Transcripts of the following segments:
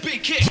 vida loca.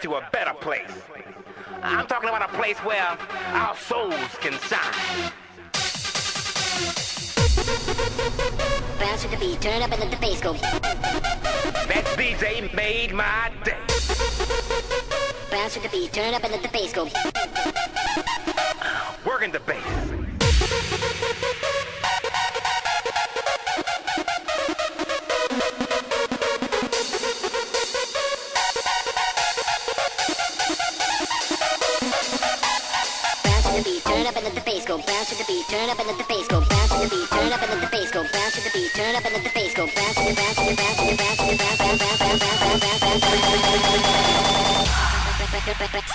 Us to a better place. I'm talking about a place where our souls can shine. Bounce with the beat, turn it up and let the bass go. That DJ made my day. Bounce with the beat, turn it up and let the bass go. Working the bass. Bounce with the beat, turn up and let the bass go. Bounce with the beat, turn up and let the bass go. Bounce with the beat, turn up and let the bass go. Bounce with the bounce with the bounce with the bounce with the bounce bounce bounce bounce bounce bounce bounce bounce bounce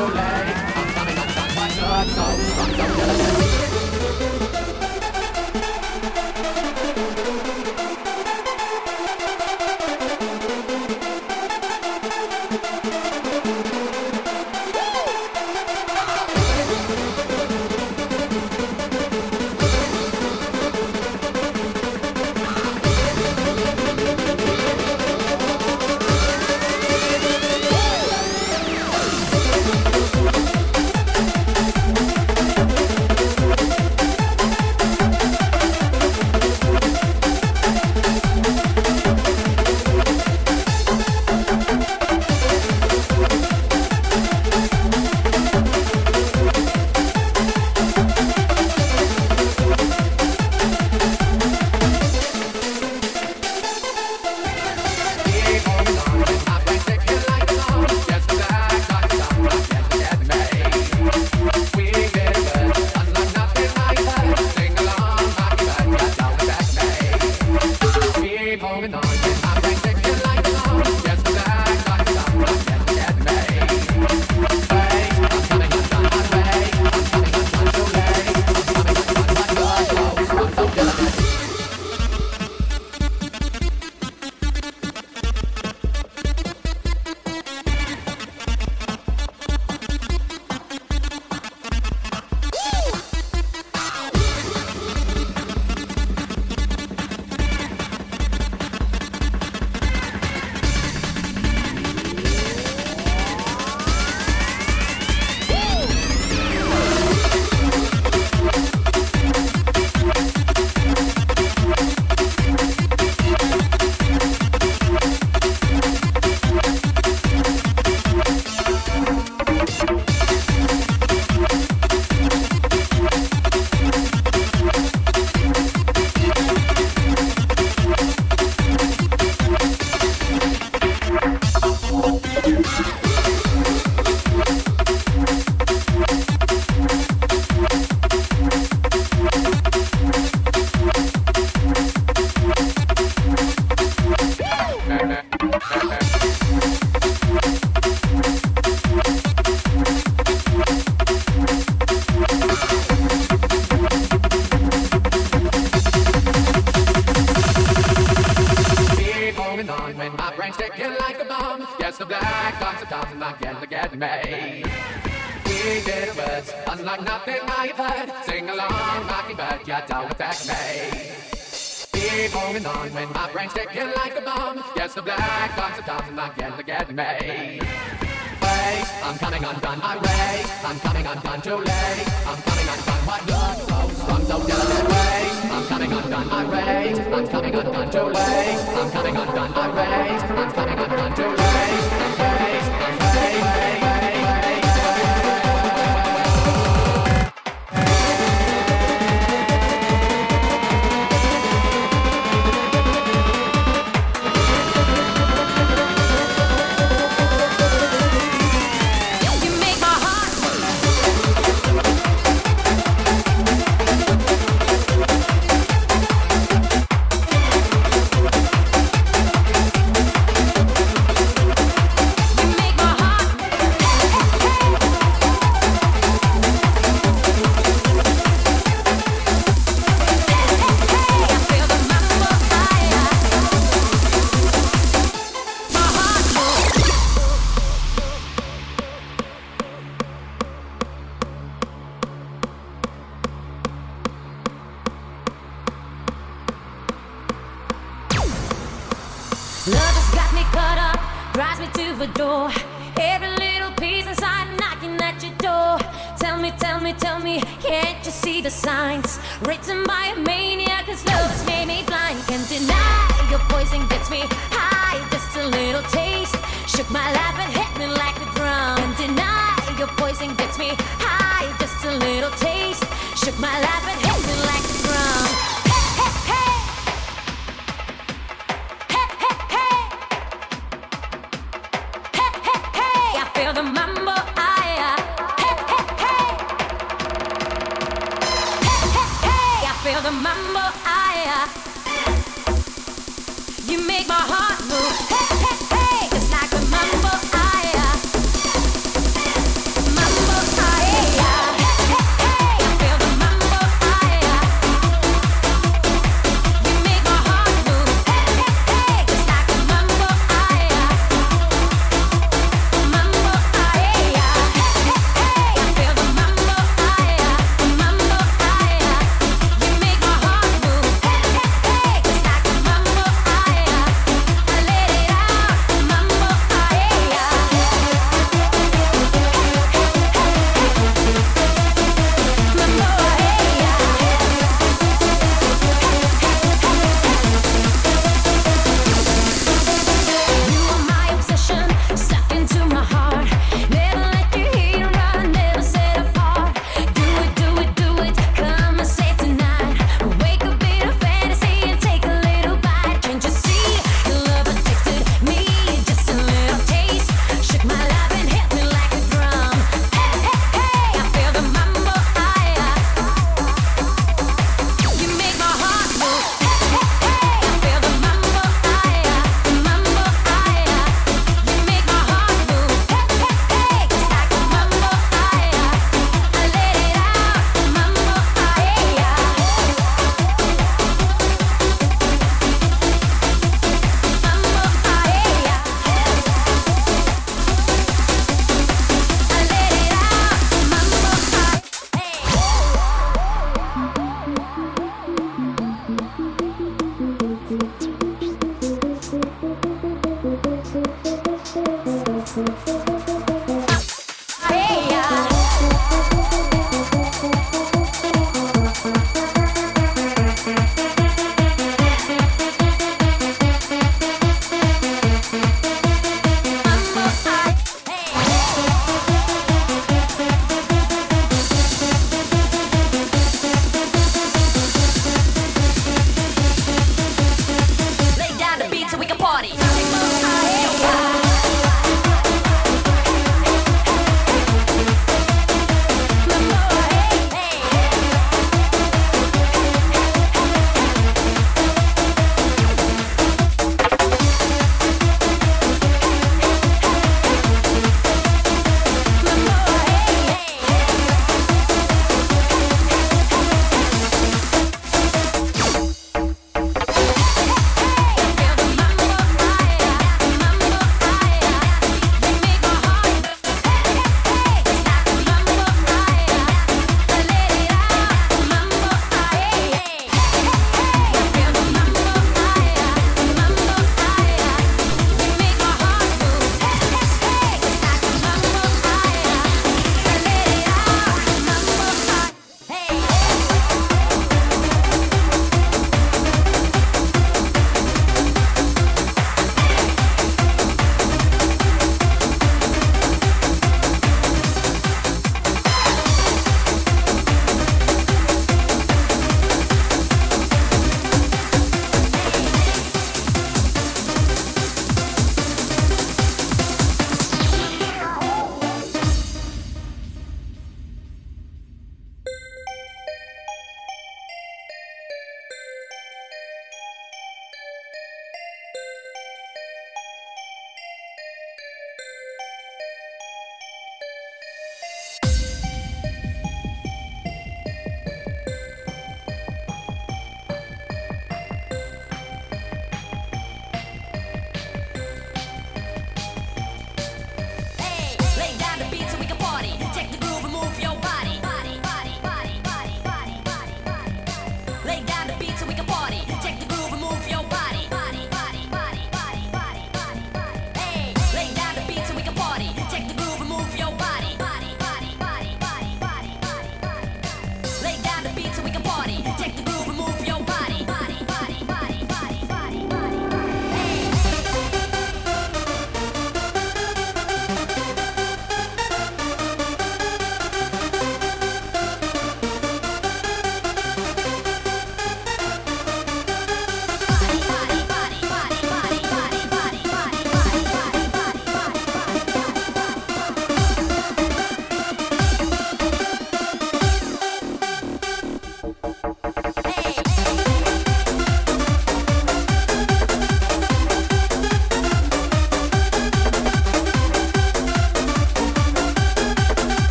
too late. I'm coming, my so I'm so jealous.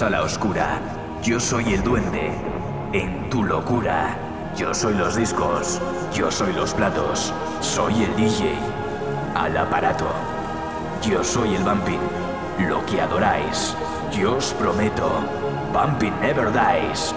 Sala oscura, yo soy el duende en tu locura. Yo soy los discos, yo soy los platos, soy el DJ al aparato. Yo soy el Bumping, lo que adoráis. Yo os prometo, Bumping never dies.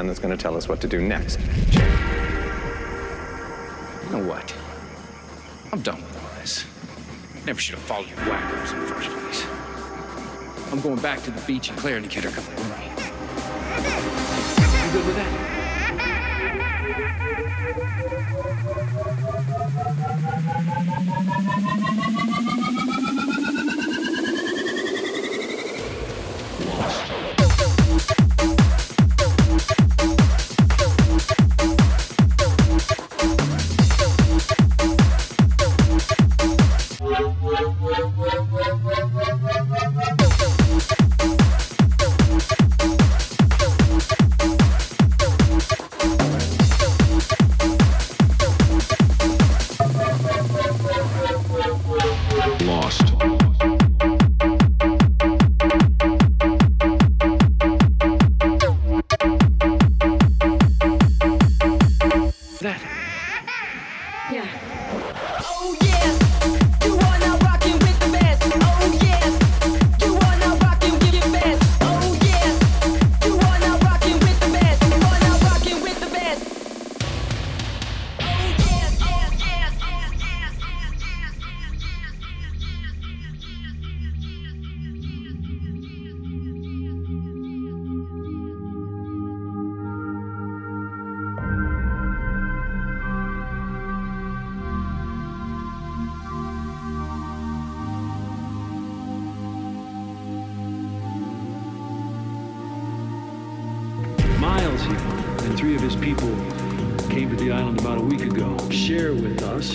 Man that's going to tell us what to do next. You know what? I'm done with all this. Never should have followed you wackos in the first place. I'm going back to the beach and Claire and get are coming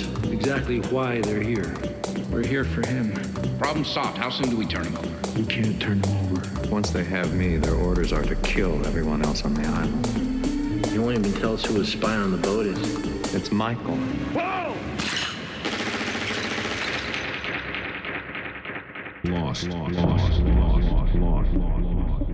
with exactly why they're here. We're here for him. Problem solved. How soon do we turn him over? We can't turn them over. Once they have me, their orders are to kill everyone else on the island. You won't even tell us who a spy on the boat is. It's Michael. Lost. Lost. Lost. Lost. Lost. Lost. Lost.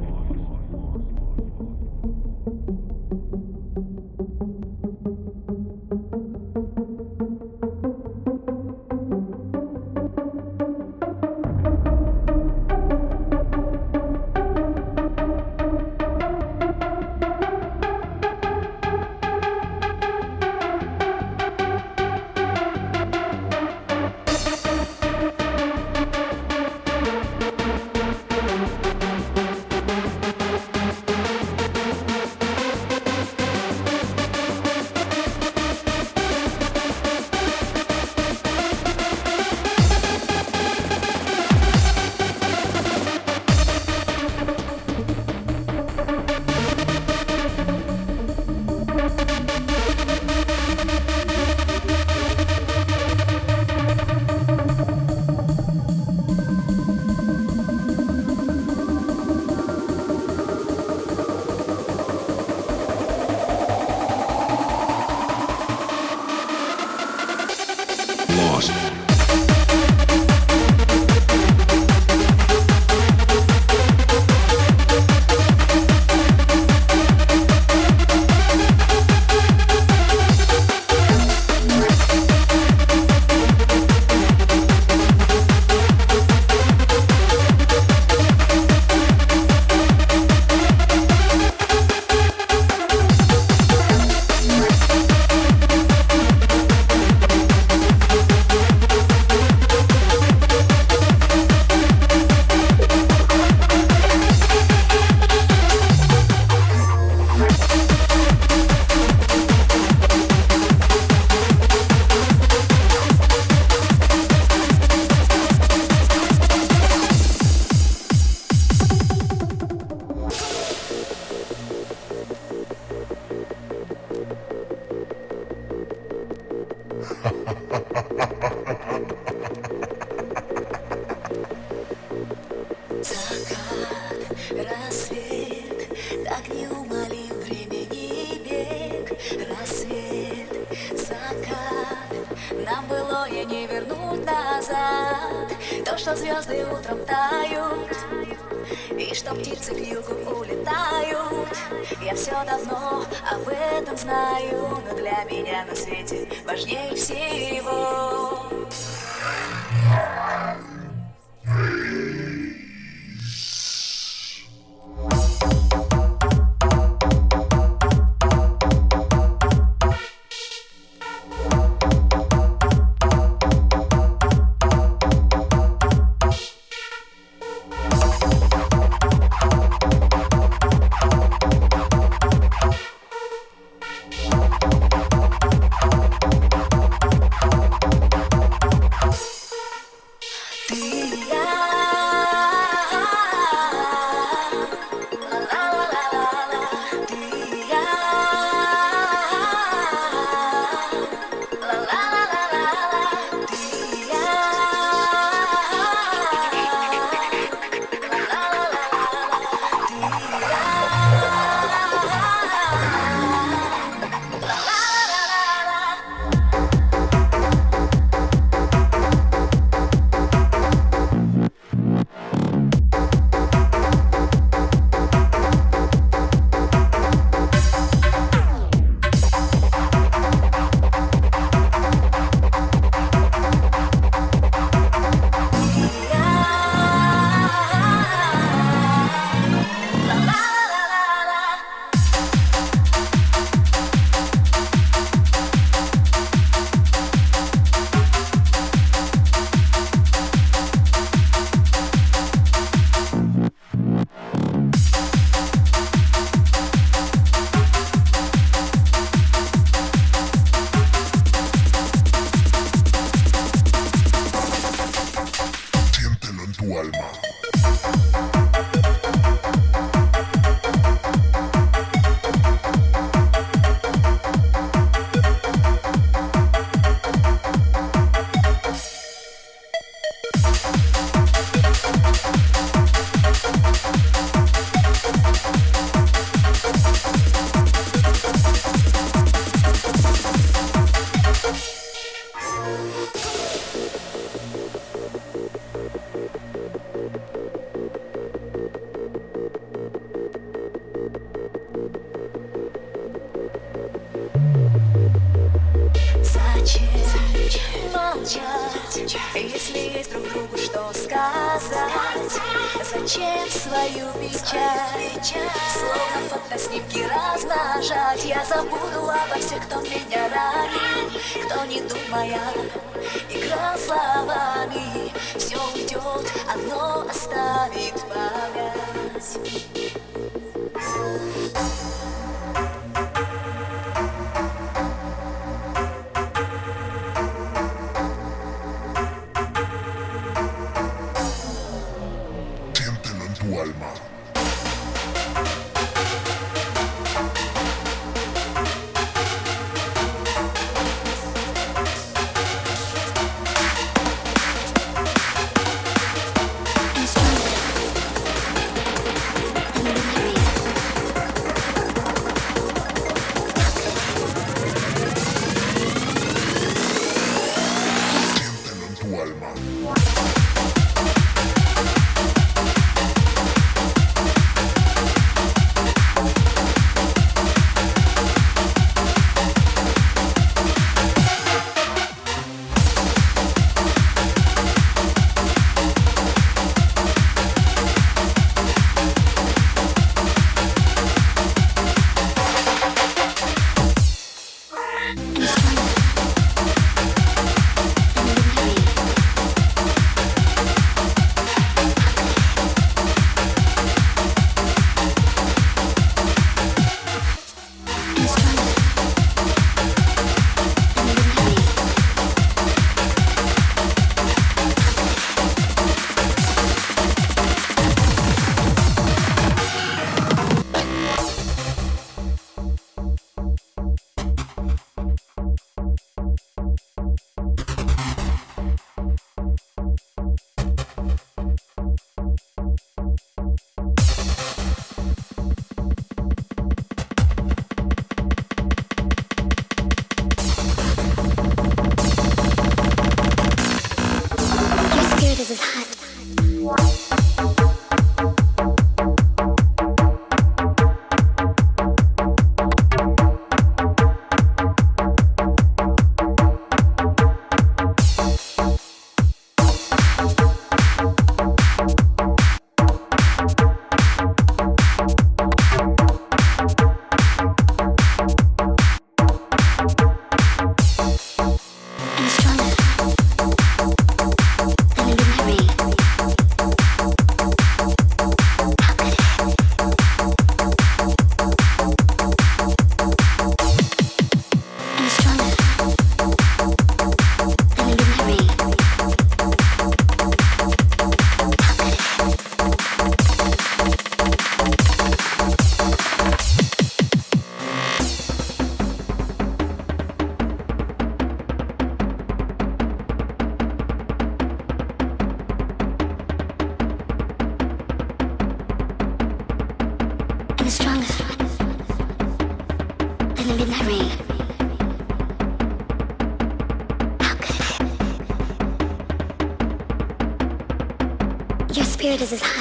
Spirit is as hot.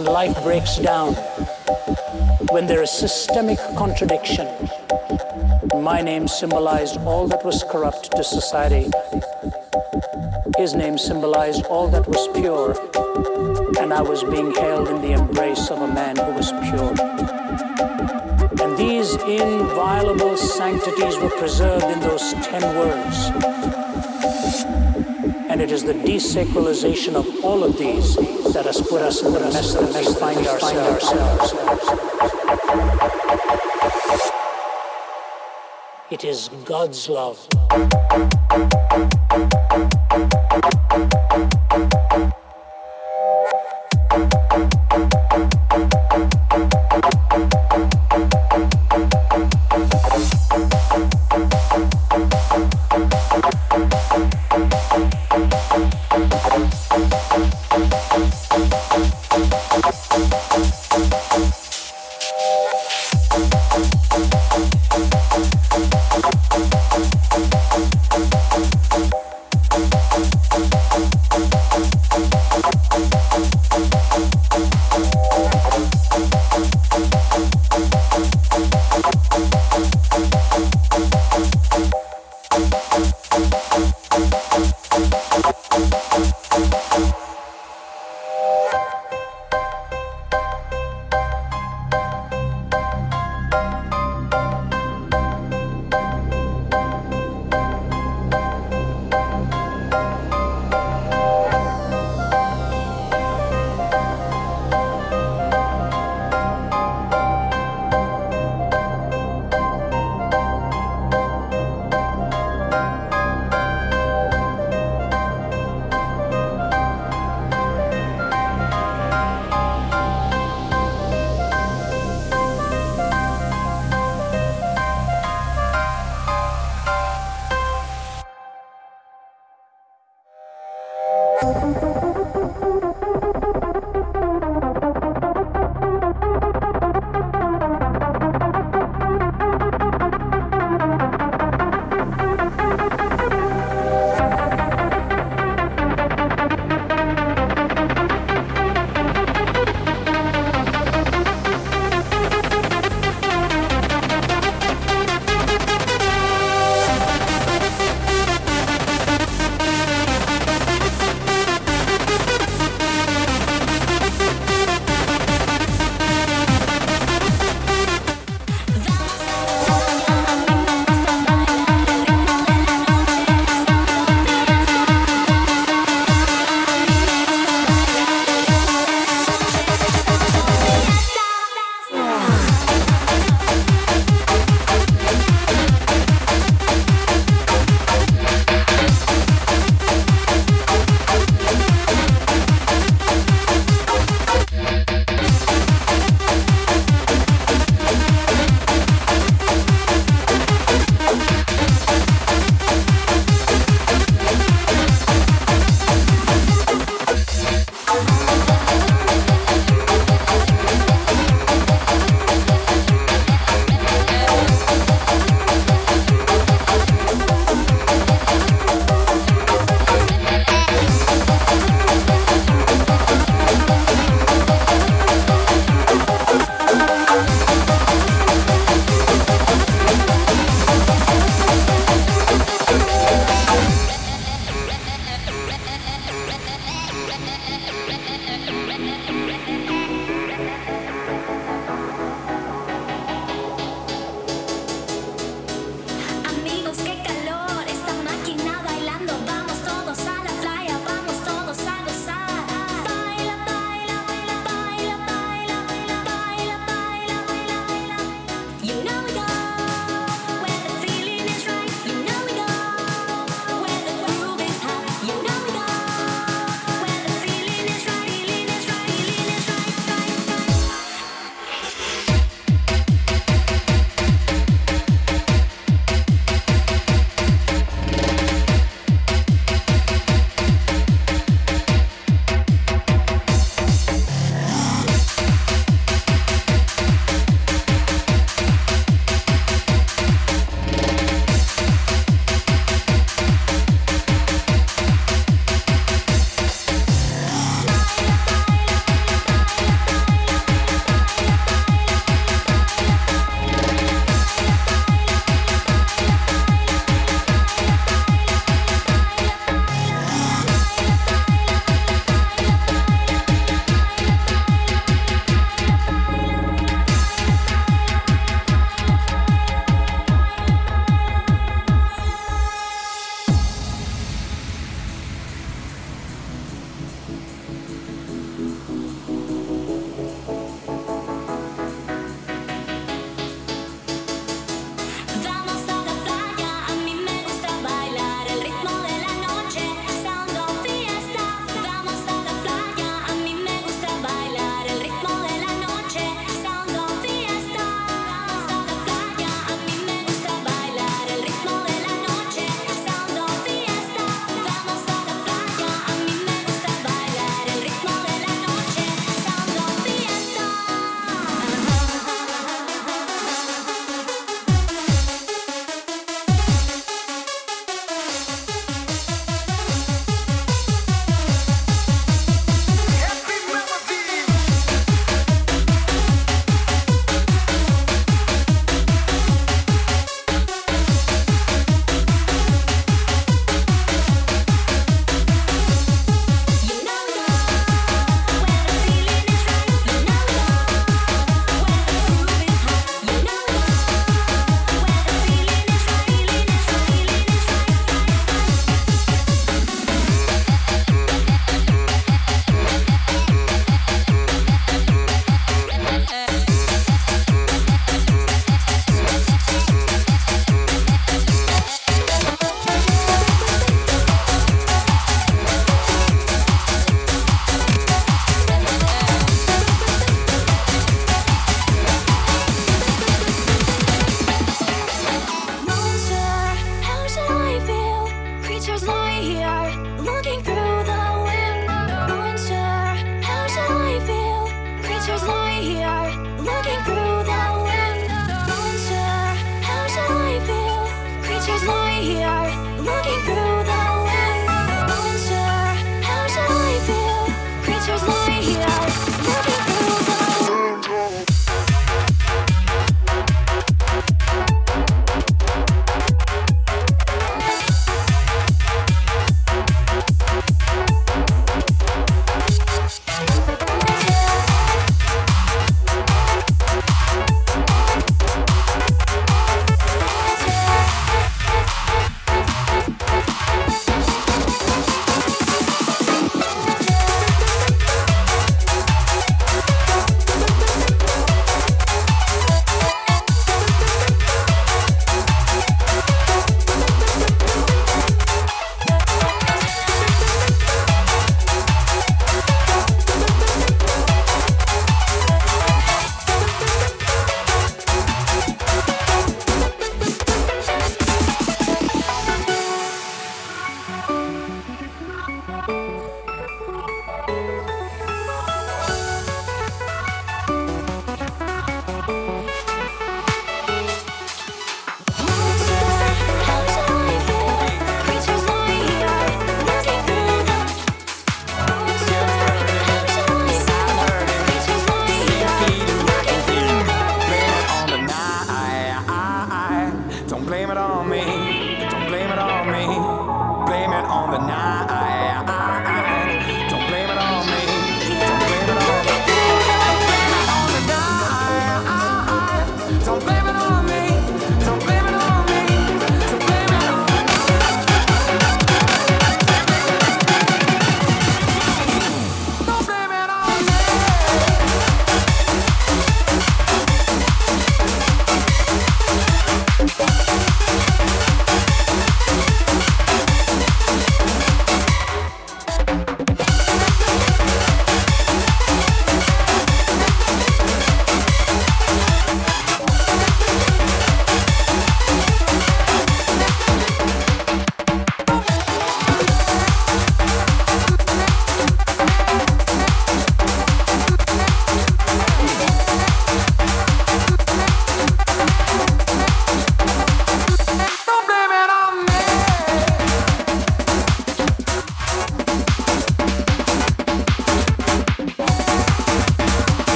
When life breaks down? When there is systemic contradiction? My name symbolized all that was corrupt to society. His name symbolized all that was pure, and I was being held in the embrace of a man who was pure. And these inviolable sanctities were preserved in those ten words. And it is the desacralization of all of these that has put us in the mess that we find ourselves. It is God's love.